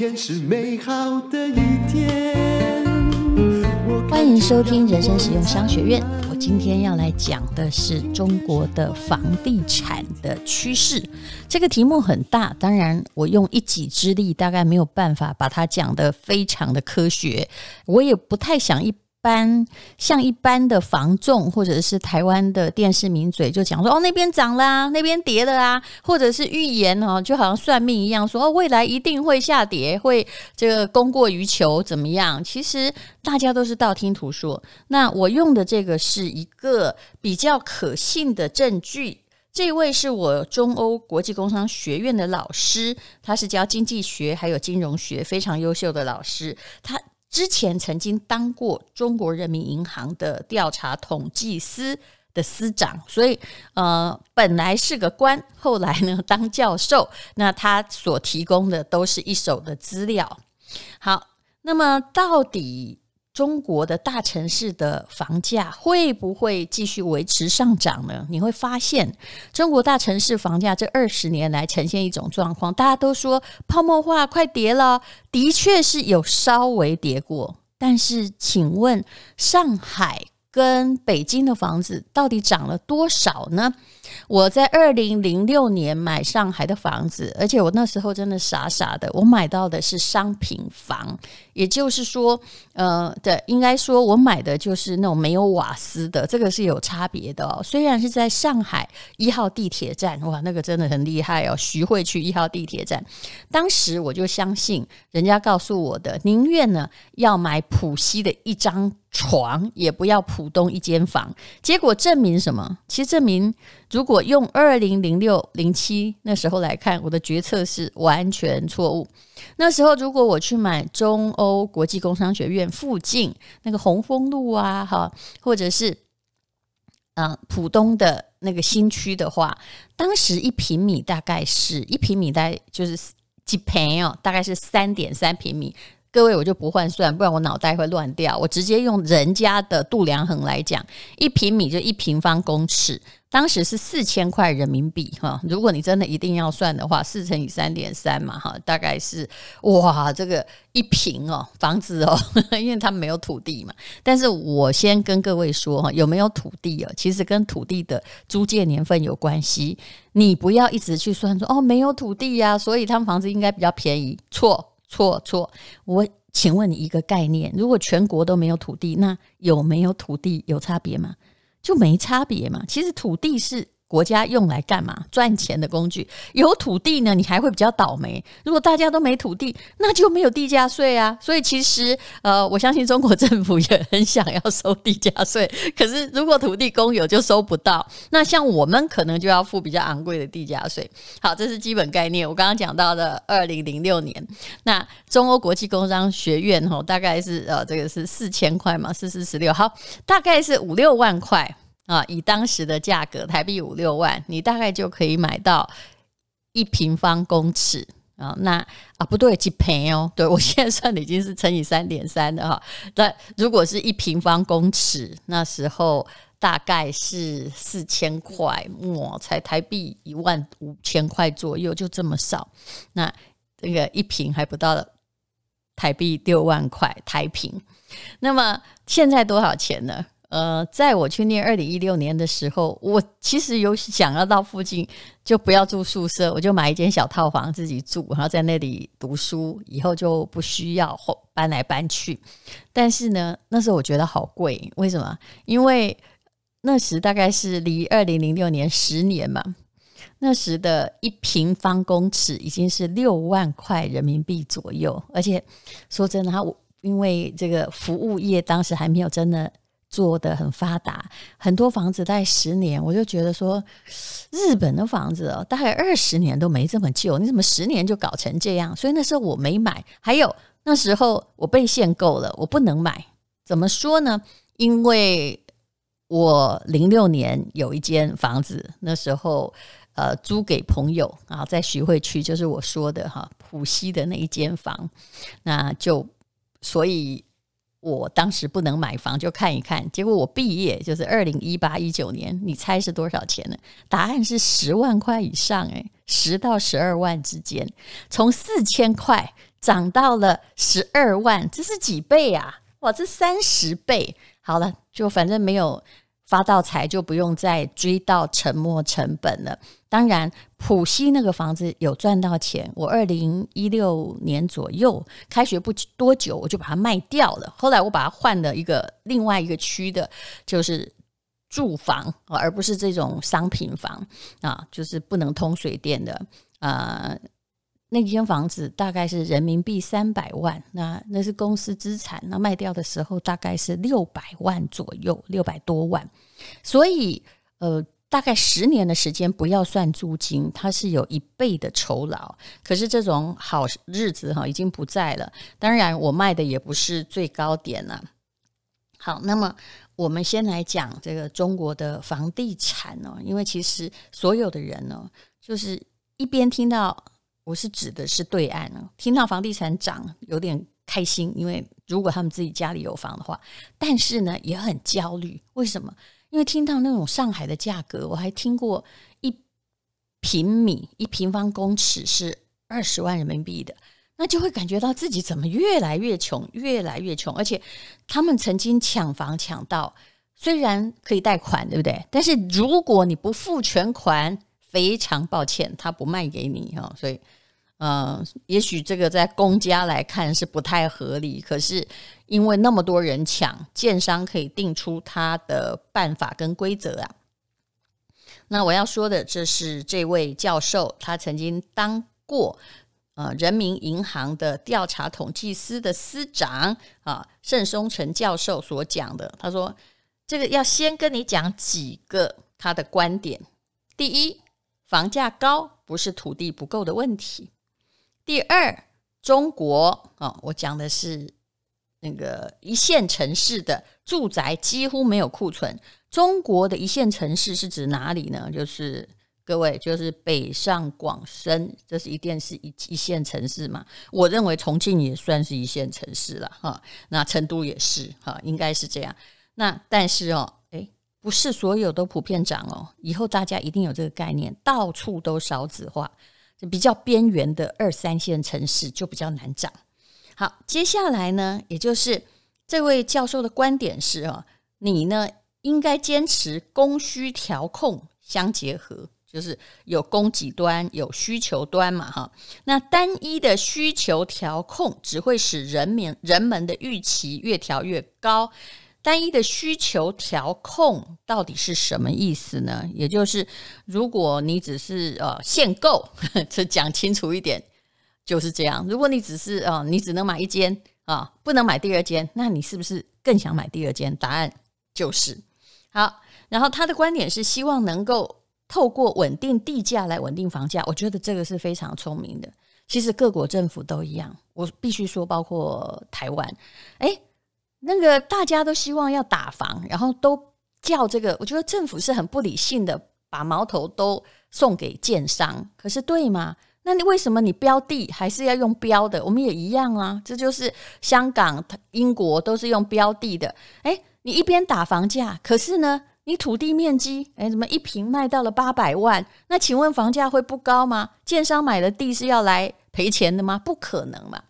天是美好的一天。欢迎收听人生使用商学院。我今天要来讲的是中国的房地产的趋势。这个题目很大，当然我用一己之力大概没有办法把它讲得非常的科学。我也不太想一。般像一般的房仲，或者是台湾的电视名嘴，就讲说哦，那边涨啦，那边跌了啊，或者是预言哦，就好像算命一样，说哦，未来一定会下跌，会这个供过于求，怎么样？其实大家都是道听途说。那我用的这个是一个比较可信的证据。这位是我中欧国际工商学院的老师，他是教经济学还有金融学非常优秀的老师，他。之前曾经当过中国人民银行的调查统计司的司长，所以呃，本来是个官，后来呢当教授。那他所提供的都是一手的资料。好，那么到底，中国的大城市的房价会不会继续维持上涨呢？你会发现，中国大城市房价这二十年来呈现一种状况，大家都说泡沫化快跌了，的确是有稍微跌过。但是，请问上海跟北京的房子到底涨了多少呢？我在二零零六年买上海的房子，而且我那时候真的傻傻的，我买到的是商品房，也就是说，呃，对，应该说我买的就是那种没有瓦斯的，这个是有差别的哦。虽然是在上海一号地铁站，哇，那个真的很厉害哦，徐汇区一号地铁站，当时我就相信人家告诉我的，宁愿呢要买浦西的一张床，也不要浦东一间房。结果证明什么？其实证明。如如果用二零零六零七那时候来看，我的决策是完全错误。那时候如果我去买中欧国际工商学院附近那个红枫路啊，哈，或者是嗯浦东的那个新区的话，当时一平米大概是一平米大概就是几平哦，大概是三点三平米。各位，我就不换算，不然我脑袋会乱掉。我直接用人家的度量衡来讲，一平米就一平方公尺，当时是四千块人民币哈。如果你真的一定要算的话，四乘以三点三嘛哈，大概是哇，这个一平哦，房子哦，因为他们没有土地嘛。但是我先跟各位说哈，有没有土地哦，其实跟土地的租借年份有关系。你不要一直去算说哦，没有土地呀，所以他们房子应该比较便宜，错。错错，我请问你一个概念：如果全国都没有土地，那有没有土地有差别吗？就没差别嘛。其实土地是。国家用来干嘛？赚钱的工具。有土地呢，你还会比较倒霉。如果大家都没土地，那就没有地价税啊。所以其实，呃，我相信中国政府也很想要收地价税，可是如果土地公有就收不到。那像我们可能就要付比较昂贵的地价税。好，这是基本概念。我刚刚讲到的二零零六年，那中欧国际工商学院吼，大概是呃，这个是四千块嘛，四四十六，好，大概是五六万块。啊，以当时的价格，台币五六万，你大概就可以买到一平方公尺啊。那啊，不对，几平哦？对，我现在算的已经是乘以三点三的哈。那如果是一平方公尺，那时候大概是四千块，哇，才台币一万五千块左右，就这么少。那这个一平还不到台币六万块台平。那么现在多少钱呢？呃，在我去念二零一六年的时候，我其实有想要到附近就不要住宿舍，我就买一间小套房自己住，然后在那里读书，以后就不需要搬来搬去。但是呢，那时候我觉得好贵，为什么？因为那时大概是离二零零六年十年嘛，那时的一平方公尺已经是六万块人民币左右，而且说真的，我因为这个服务业当时还没有真的。做得很发达，很多房子大概十年，我就觉得说，日本的房子，大概二十年都没这么旧，你怎么十年就搞成这样？所以那时候我没买。还有那时候我被限购了，我不能买。怎么说呢？因为我零六年有一间房子，那时候呃租给朋友啊，在徐汇区，就是我说的哈浦西的那一间房，那就所以。我当时不能买房，就看一看。结果我毕业就是二零一八一九年，你猜是多少钱呢？答案是十万块以上，诶，十到十二万之间。从四千块涨到了十二万，这是几倍啊？哇，这三十倍！好了，就反正没有发到财，就不用再追到沉没成本了。当然，浦西那个房子有赚到钱。我二零一六年左右开学不多久，我就把它卖掉了。后来我把它换了一个另外一个区的，就是住房，而不是这种商品房啊，就是不能通水电的啊。那间房子大概是人民币三百万，那那是公司资产，那卖掉的时候大概是六百万左右，六百多万。所以，呃，大概十年的时间，不要算租金，它是有一倍的酬劳。可是这种好日子哈，已经不在了。当然，我卖的也不是最高点了。好，那么我们先来讲这个中国的房地产哦，因为其实所有的人呢，就是一边听到。我是指的是对岸啊，听到房地产涨有点开心，因为如果他们自己家里有房的话，但是呢也很焦虑。为什么？因为听到那种上海的价格，我还听过一平米一平方公尺是二十万人民币的，那就会感觉到自己怎么越来越穷，越来越穷。而且他们曾经抢房抢到，虽然可以贷款，对不对？但是如果你不付全款，非常抱歉，他不卖给你哈，所以，嗯，也许这个在公家来看是不太合理，可是因为那么多人抢，建商可以定出他的办法跟规则啊。那我要说的，这是这位教授，他曾经当过呃人民银行的调查统计司的司长啊，盛松成教授所讲的。他说，这个要先跟你讲几个他的观点，第一。房价高不是土地不够的问题。第二，中国啊，我讲的是那个一线城市的住宅几乎没有库存。中国的一线城市是指哪里呢？就是各位，就是北上广深，这是一定是一一线城市嘛。我认为重庆也算是一线城市了哈，那成都也是哈，应该是这样。那但是哦。不是所有都普遍涨哦，以后大家一定有这个概念，到处都少子化，比较边缘的二三线城市就比较难涨。好，接下来呢，也就是这位教授的观点是哦，你呢应该坚持供需调控相结合，就是有供给端有需求端嘛哈。那单一的需求调控只会使人民人们的预期越调越高。单一的需求调控到底是什么意思呢？也就是，如果你只是呃限购，这讲清楚一点就是这样。如果你只是啊、呃，你只能买一间啊、不能买第二间，那你是不是更想买第二间？答案就是好。然后他的观点是希望能够透过稳定地价来稳定房价，我觉得这个是非常聪明的。其实各国政府都一样，我必须说，包括台湾，诶那个大家都希望要打房，然后都叫这个，我觉得政府是很不理性的，把矛头都送给建商。可是对吗？那你为什么你标地还是要用标的？我们也一样啊，这就是香港、英国都是用标地的。诶，你一边打房价，可是呢，你土地面积，诶，怎么一平卖到了八百万？那请问房价会不高吗？建商买了地是要来赔钱的吗？不可能嘛。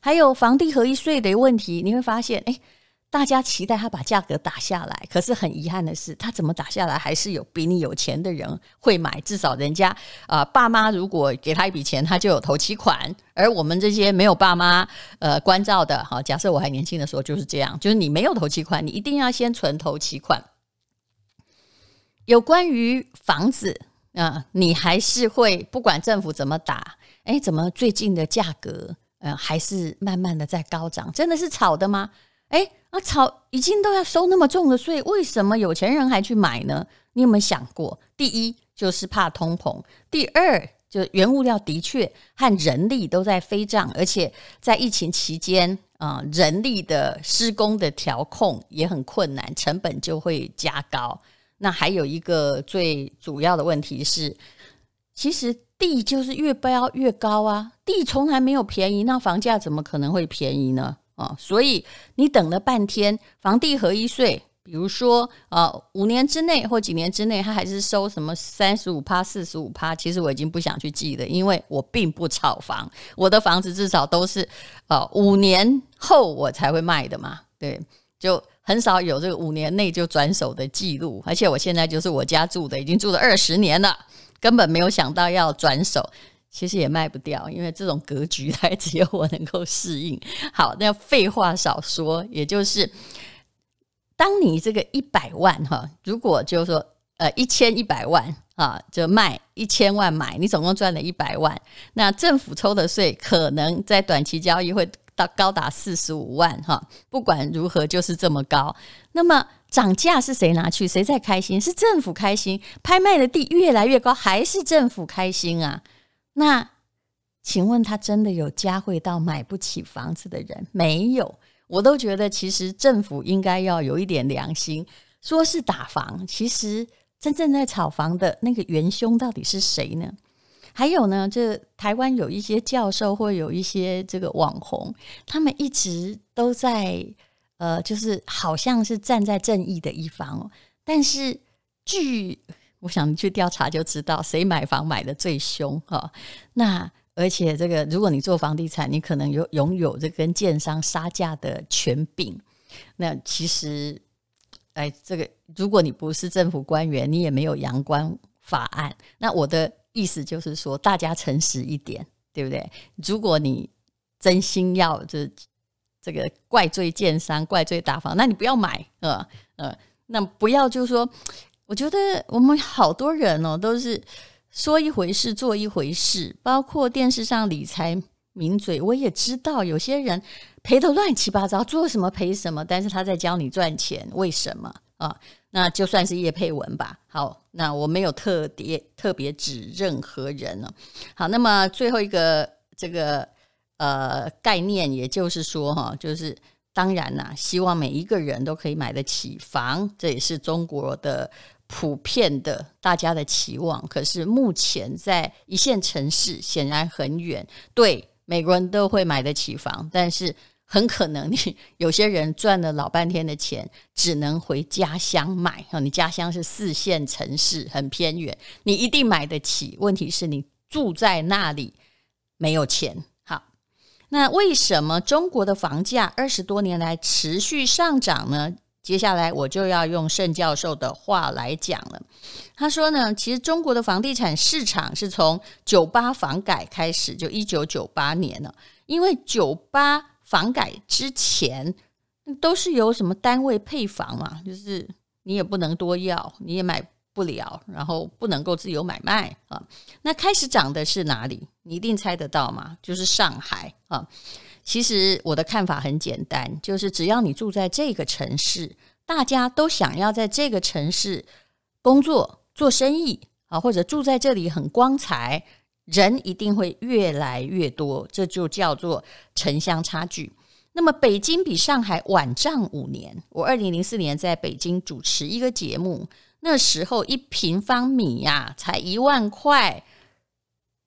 还有房地合一税的问题，你会发现，诶。大家期待他把价格打下来，可是很遗憾的是，他怎么打下来，还是有比你有钱的人会买。至少人家啊、爸妈如果给他一笔钱，他就有头期款。而我们这些没有爸妈呃关照的，哈，假设我还年轻的时候就是这样，就是你没有头期款，你一定要先存头期款。有关于房子啊、你还是会不管政府怎么打，哎，怎么最近的价格呃还是慢慢的在高涨？真的是炒的吗？哎。啊，炒已经都要收那么重的税，为什么有钱人还去买呢？你有没有想过？第一就是怕通膨，第二就原物料的确和人力都在飞涨，而且在疫情期间啊，人力的施工的调控也很困难，成本就会加高。那还有一个最主要的问题是，其实地就是越标越高啊，地从来没有便宜，那房价怎么可能会便宜呢？啊，所以你等了半天，房地合一税，比如说，呃，五年之内或几年之内，他还是收什么三十五趴、四十五趴，其实我已经不想去记了，因为我并不炒房，我的房子至少都是呃五年后我才会卖的嘛，对，就很少有这个五年内就转手的记录，而且我现在就是我家住的，已经住了二十年了，根本没有想到要转手。其实也卖不掉，因为这种格局 还只有我能够适应。好，那废话少说，也就是当你这个一百万哈，如果就是说呃一千一百万啊，就卖一千万买，你总共赚了一百万，那政府抽的税可能在短期交易会到高达四十五万哈。不管如何，就是这么高。那么涨价是谁拿去？谁在开心？是政府开心？拍卖的地越来越高，还是政府开心啊？那，请问他真的有加惠到买不起房子的人？没有，我都觉得其实政府应该要有一点良心，说是打房，其实真正在炒房的那个元凶到底是谁呢？还有呢，这台湾有一些教授或有一些这个网红，他们一直都在呃，就是好像是站在正义的一方，但是据。我想你去调查就知道谁买房买的最凶哈。那而且这个，如果你做房地产，你可能有拥有这跟建商杀价的权柄。那其实，哎，这个如果你不是政府官员，你也没有阳光法案。那我的意思就是说，大家诚实一点，对不对？如果你真心要这这个怪罪建商、怪罪打房，那你不要买，呃呃，那不要就是说。我觉得我们好多人哦，都是说一回事做一回事，包括电视上理财名嘴，我也知道有些人赔得乱七八糟，做什么赔什么，但是他在教你赚钱，为什么啊？那就算是叶佩文吧。好，那我没有特别特别指任何人了。好，那么最后一个这个呃概念，也就是说哈，就是当然啦，希望每一个人都可以买得起房，这也是中国的。普遍的大家的期望，可是目前在一线城市显然很远。对，每个人都会买得起房，但是很可能你有些人赚了老半天的钱，只能回家乡买。你家乡是四线城市，很偏远，你一定买得起。问题是你住在那里没有钱。好，那为什么中国的房价二十多年来持续上涨呢？接下来我就要用盛教授的话来讲了。他说呢，其实中国的房地产市场是从九八房改开始，就一九九八年了。因为九八房改之前都是由什么单位配房嘛，就是你也不能多要，你也买不了，然后不能够自由买卖啊。那开始涨的是哪里？你一定猜得到吗？就是上海啊。其实我的看法很简单，就是只要你住在这个城市，大家都想要在这个城市工作、做生意啊，或者住在这里很光彩，人一定会越来越多，这就叫做城乡差距。那么北京比上海晚涨五年。我二零零四年在北京主持一个节目，那时候一平方米呀才一万块。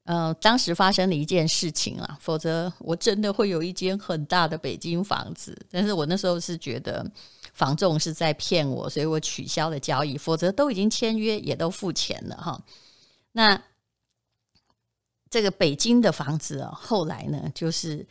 嗯、呃，当时发生了一件事情啊，否则我真的会有一间很大的北京房子。但是我那时候是觉得房仲是在骗我，所以我取消了交易。否则都已经签约，也都付钱了哈。那这个北京的房子啊，后来呢，就是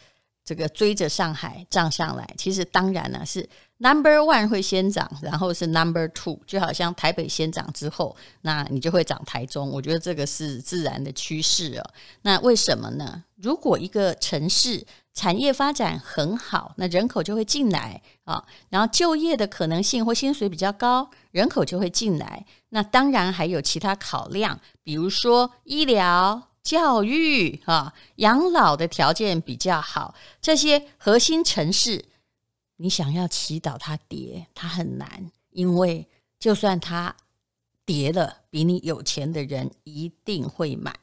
这个追着上海涨上来。其实当然呢是。Number one 会先涨，然后是 Number two，就好像台北先涨之后，那你就会涨台中。我觉得这个是自然的趋势哦。那为什么呢？如果一个城市产业发展很好，那人口就会进来啊，然后就业的可能性或薪水比较高，人口就会进来。那当然还有其他考量，比如说医疗、教育啊，养老的条件比较好，这些核心城市。你想要祈祷它跌，它很难，因为就算它跌了，比你有钱的人一定会买。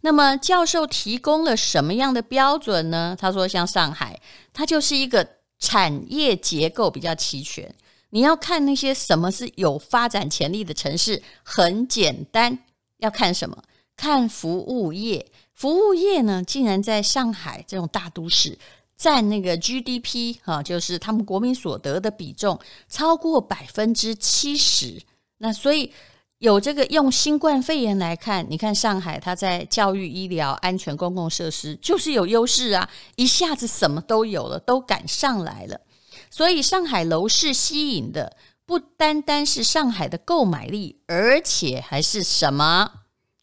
那么教授提供了什么样的标准呢？他说，像上海，它就是一个产业结构比较齐全。你要看那些什么是有发展潜力的城市，很简单，要看什么？看服务业。服务业呢，竟然在上海这种大都市。占那个 GDP 哈，就是他们国民所得的比重超过百分之七十。那所以有这个用新冠肺炎来看，你看上海，它在教育、医疗、安全、公共设施就是有优势啊，一下子什么都有了，都赶上来了。所以上海楼市吸引的不单单是上海的购买力，而且还是什么？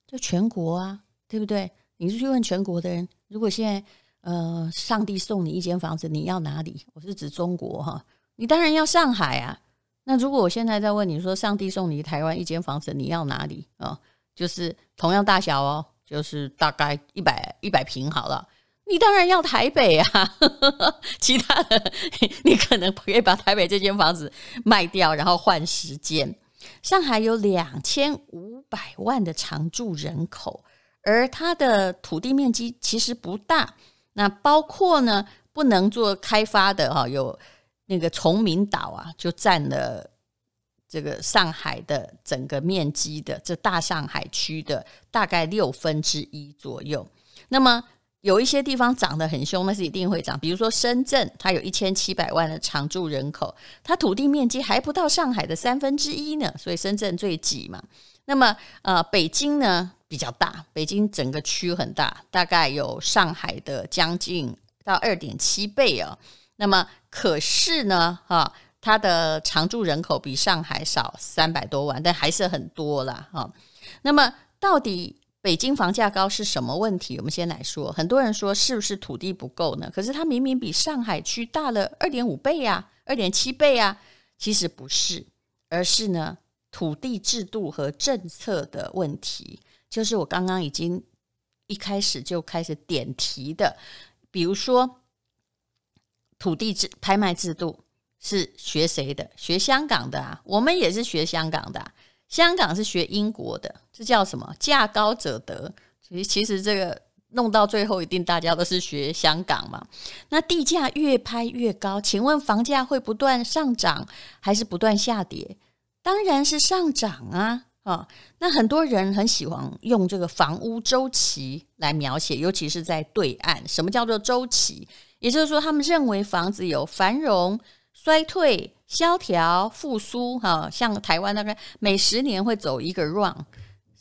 就全国啊，对不对？你是去问全国的人，如果现在呃，上帝送你一间房子，你要哪里？我是指中国哈，你当然要上海啊。那如果我现在在问你说，上帝送你台湾一间房子，你要哪里啊？就是同样大小哦，就是大概一百一百平好了。你当然要台北啊，其他的你可能可以把台北这间房子卖掉，然后换时间。上海有两千五百万的常住人口，而它的土地面积其实不大。那包括呢，不能做开发的哈，有那个崇明岛啊，就占了这个上海的整个面积的这大上海区的大概六分之一左右。那么有一些地方涨得很凶，那是一定会涨。比如说深圳，它有一千七百万的常住人口，它土地面积还不到上海的三分之一呢，所以深圳最挤嘛。那么呃，北京呢比较大，北京整个区很大，大概有上海的将近到二点七倍哦。那么可是呢，哈，它的常住人口比上海少三百多万，但还是很多啦。哈。那么到底？北京房价高是什么问题？我们先来说，很多人说是不是土地不够呢？可是它明明比上海区大了二点五倍啊，二点七倍啊，其实不是，而是呢土地制度和政策的问题。就是我刚刚已经一开始就开始点题的，比如说土地制拍卖制度是学谁的？学香港的啊，我们也是学香港的。香港是学英国的，这叫什么？价高者得。其实，其实这个弄到最后，一定大家都是学香港嘛。那地价越拍越高，请问房价会不断上涨还是不断下跌？当然是上涨啊！啊，那很多人很喜欢用这个房屋周期来描写，尤其是在对岸。什么叫做周期？也就是说，他们认为房子有繁荣、衰退。萧条复苏，哈，像台湾大概每十年会走一个 round，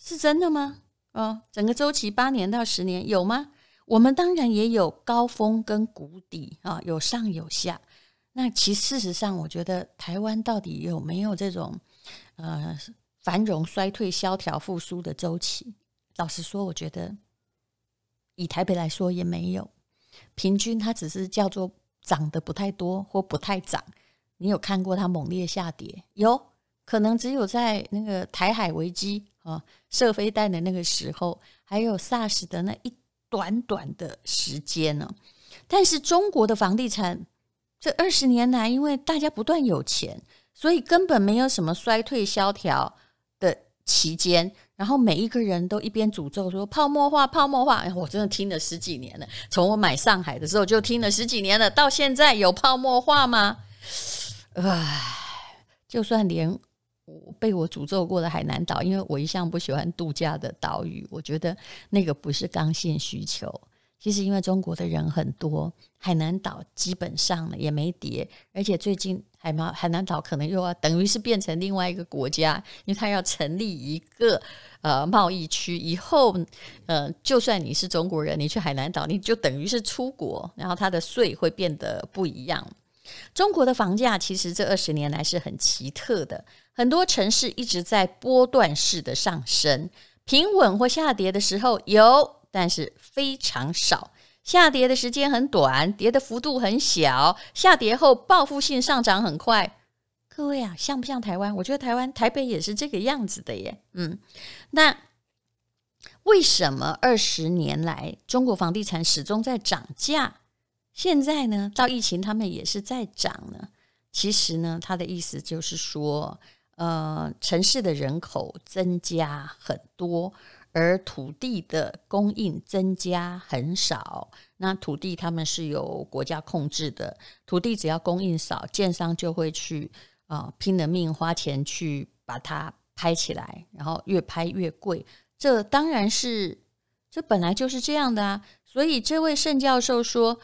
是真的吗？哦，整个周期八年到十年有吗？我们当然也有高峰跟谷底啊，有上有下。那其实事实上，我觉得台湾到底有没有这种呃繁荣衰退、萧条复苏的周期？老实说，我觉得以台北来说也没有，平均它只是叫做涨得不太多或不太涨。你有看过它猛烈下跌？有可能只有在那个台海危机啊，射飞弹的那个时候，还有 SARS 的那一短短的时间呢。但是中国的房地产这二十年来，因为大家不断有钱，所以根本没有什么衰退萧条的期间。然后每一个人都一边诅咒说泡沫化，泡沫化。哎，我真的听了十几年了，从我买上海的时候就听了十几年了，到现在有泡沫化吗？唉，就算连我被我诅咒过的海南岛，因为我一向不喜欢度假的岛屿，我觉得那个不是刚性需求。其实因为中国的人很多，海南岛基本上呢也没跌，而且最近海南海南岛可能又要等于是变成另外一个国家，因为它要成立一个呃贸易区，以后呃就算你是中国人，你去海南岛，你就等于是出国，然后它的税会变得不一样。中国的房价其实这二十年来是很奇特的，很多城市一直在波段式的上升，平稳或下跌的时候有，但是非常少。下跌的时间很短，跌的幅度很小，下跌后报复性上涨很快。各位啊，像不像台湾？我觉得台湾台北也是这个样子的耶。嗯，那为什么二十年来中国房地产始终在涨价？现在呢，到疫情他们也是在涨呢。其实呢，他的意思就是说，呃，城市的人口增加很多，而土地的供应增加很少。那土地他们是由国家控制的，土地只要供应少，建商就会去啊、拼了命花钱去把它拍起来，然后越拍越贵。这当然是，这本来就是这样的啊。所以这位盛教授说。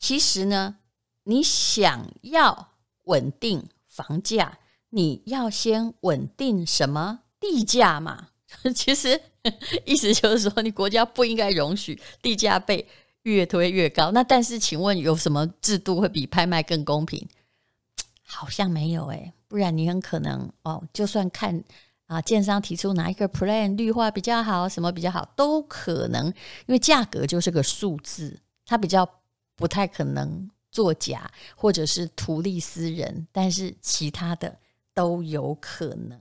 其实呢，你想要稳定房价，你要先稳定什么地价嘛？其实 意思就是说，你国家不应该容许地价被越推越高。那但是，请问有什么制度会比拍卖更公平？好像没有诶，不然你很可能哦，就算看啊，建商提出哪一个 plan 绿化比较好，什么比较好，都可能，因为价格就是个数字，它比较不太可能作假或者是图利私人，但是其他的都有可能。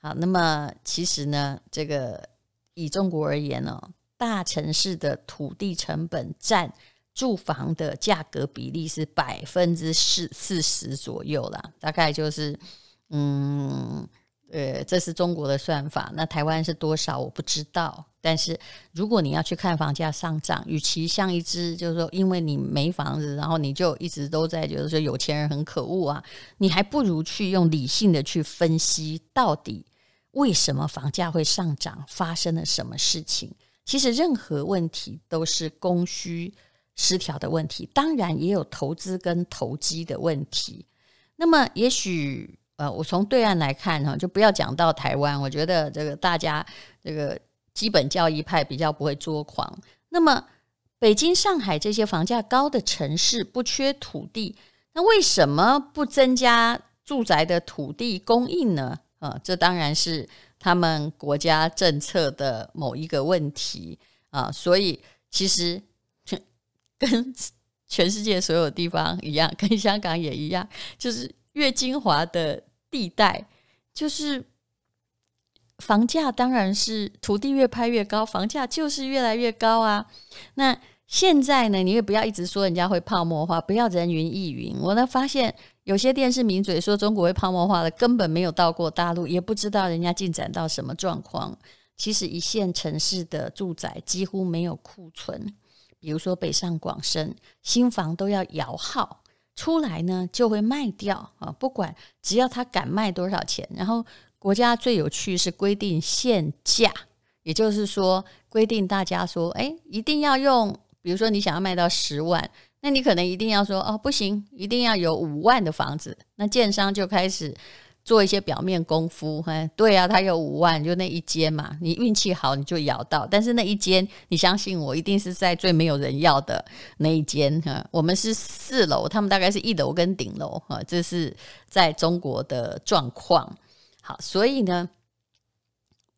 好，那么其实呢，这个以中国而言呢，大城市的土地成本占。住房的价格比例是百分之四四十左右啦，大概就是，嗯，呃，这是中国的算法。那台湾是多少？我不知道。但是如果你要去看房价上涨，与其像一只就是说，因为你没房子，然后你就一直都在觉得说有钱人很可恶啊，你还不如去用理性的去分析，到底为什么房价会上涨，发生了什么事情？其实任何问题都是供需。失调的问题，当然也有投资跟投机的问题。那么，也许呃，我从对岸来看哈，就不要讲到台湾。我觉得这个大家这个基本教义派比较不会作狂。那么，北京、上海这些房价高的城市不缺土地，那为什么不增加住宅的土地供应呢？啊，这当然是他们国家政策的某一个问题啊。所以，其实。跟 全世界所有地方一样，跟香港也一样，就是越精华的地带，就是房价当然是土地越拍越高，房价就是越来越高啊。那现在呢，你也不要一直说人家会泡沫化，不要人云亦云。我呢发现有些电视名嘴说中国会泡沫化的，根本没有到过大陆，也不知道人家进展到什么状况。其实一线城市的住宅几乎没有库存。比如说北上广深，新房都要摇号出来呢，就会卖掉啊！不管只要他敢卖多少钱，然后国家最有趣是规定限价，也就是说规定大家说，哎，一定要用，比如说你想要卖到十万，那你可能一定要说，哦，不行，一定要有五万的房子，那建商就开始。做一些表面功夫，嘿，对啊，他有五万，就那一间嘛，你运气好你就摇到，但是那一间，你相信我，一定是在最没有人要的那一间哈。我们是四楼，他们大概是一楼跟顶楼哈，这是在中国的状况。好，所以呢，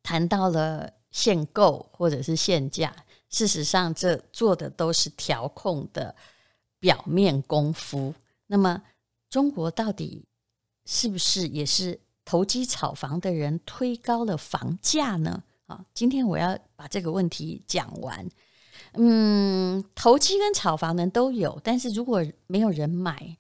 谈到了限购或者是限价，事实上这做的都是调控的表面功夫。那么中国到底？是不是也是投机炒房的人推高了房价呢？啊，今天我要把这个问题讲完。嗯，投机跟炒房呢都有，但是如果没有人买，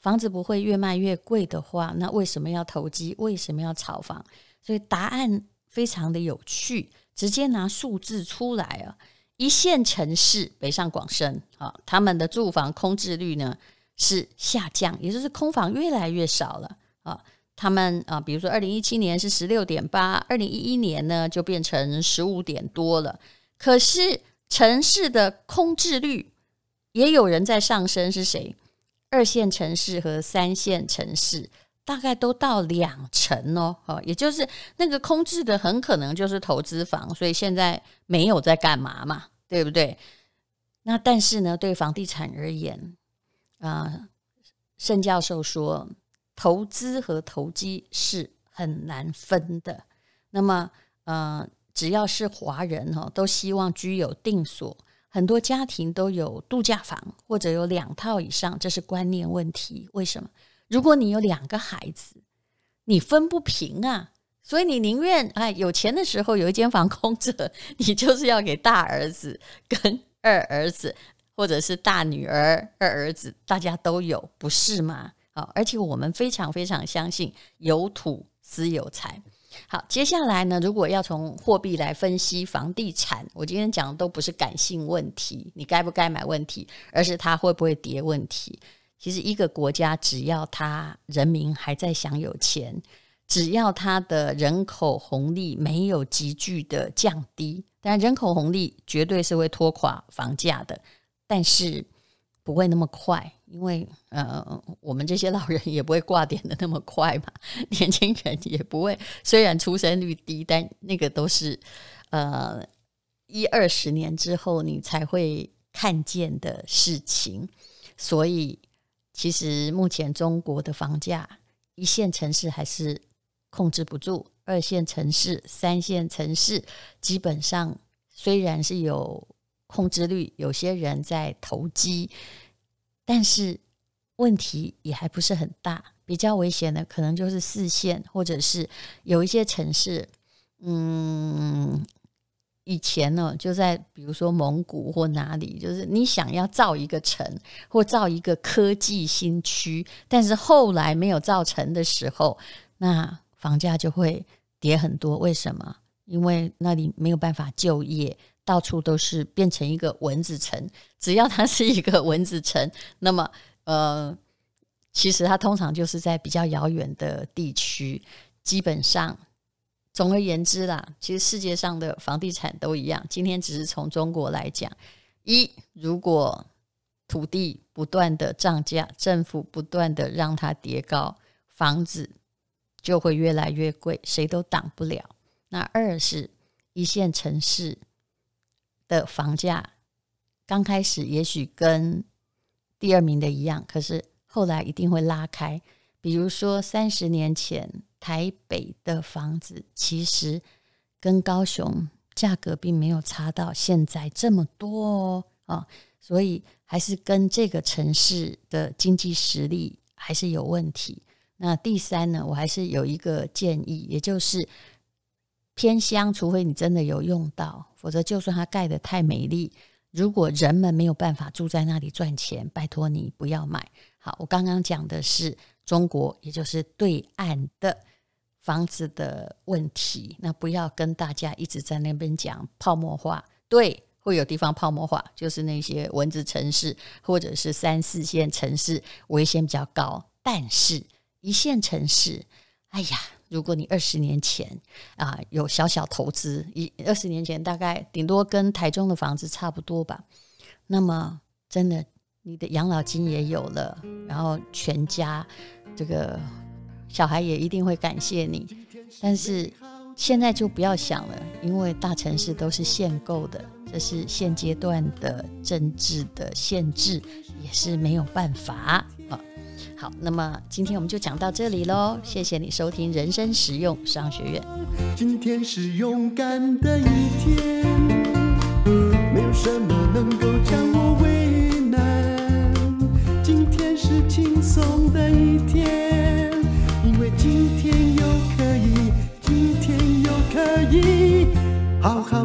房子不会越卖越贵的话，那为什么要投机？为什么要炒房？所以答案非常的有趣，直接拿数字出来啊！一线城市北上广深啊，他们的住房空置率呢是下降，也就是空房越来越少了。啊，他们啊，比如说二零一七年是十六点八，二零一一年呢就变成十五点多了。可是城市的空置率也有人在上升，是谁？二线城市和三线城市大概都到两成哦。哦，也就是那个空置的很可能就是投资房，所以现在没有在干嘛嘛，对不对？那但是呢，对房地产而言，啊，盛教授说。投资和投机是很难分的。那么，呃，只要是华人哈，都希望居有定所。很多家庭都有度假房，或者有两套以上，这是观念问题。为什么？如果你有两个孩子，你分不平啊。所以你宁愿哎，有钱的时候有一间房空着，你就是要给大儿子跟二儿子，或者是大女儿、二儿子，大家都有，不是吗？好，而且我们非常非常相信有土斯有财。好，接下来呢，如果要从货币来分析房地产，我今天讲的都不是感性问题，你该不该买问题，而是它会不会跌问题。其实一个国家只要它人民还在享有钱，只要它的人口红利没有急剧的降低，但人口红利绝对是会拖垮房价的。但是不会那么快，因为呃，我们这些老人也不会挂点的那么快嘛，年轻人也不会。虽然出生率低，但那个都是呃一二十年之后你才会看见的事情。所以，其实目前中国的房价，一线城市还是控制不住，二线城市、三线城市基本上虽然是有。控制率，有些人在投机，但是问题也还不是很大。比较危险的可能就是四线，或者是有一些城市，嗯，以前呢就在比如说蒙古或哪里，就是你想要造一个城或造一个科技新区，但是后来没有造成的时候，那房价就会跌很多。为什么？因为那里没有办法就业。到处都是变成一个蚊子城，只要它是一个蚊子城，那么呃，其实它通常就是在比较遥远的地区。基本上，总而言之啦，其实世界上的房地产都一样。今天只是从中国来讲，一如果土地不断的涨价，政府不断的让它叠高，房子就会越来越贵，谁都挡不了。那二是一线城市。的房价刚开始也许跟第二名的一样，可是后来一定会拉开。比如说三十年前台北的房子，其实跟高雄价格并没有差到现在这么多哦，啊，所以还是跟这个城市的经济实力还是有问题。那第三呢，我还是有一个建议，也就是。偏乡，除非你真的有用到，否则就算它盖得太美丽，如果人们没有办法住在那里赚钱，拜托你不要买。好，我刚刚讲的是中国，也就是对岸的房子的问题。那不要跟大家一直在那边讲泡沫化，对，会有地方泡沫化，就是那些蚊子城市或者是三四线城市危险比较高，但是一线城市，哎呀。如果你二十年前啊有小小投资，一二十年前大概顶多跟台中的房子差不多吧，那么真的你的养老金也有了，然后全家这个小孩也一定会感谢你。但是现在就不要想了，因为大城市都是限购的，这是现阶段的政治的限制，也是没有办法。好，那么今天我们就讲到这里喽。谢谢你收听人生实用商学院。今天是勇敢的一天，没有什么能够将我为难。今天是轻松的一天，为今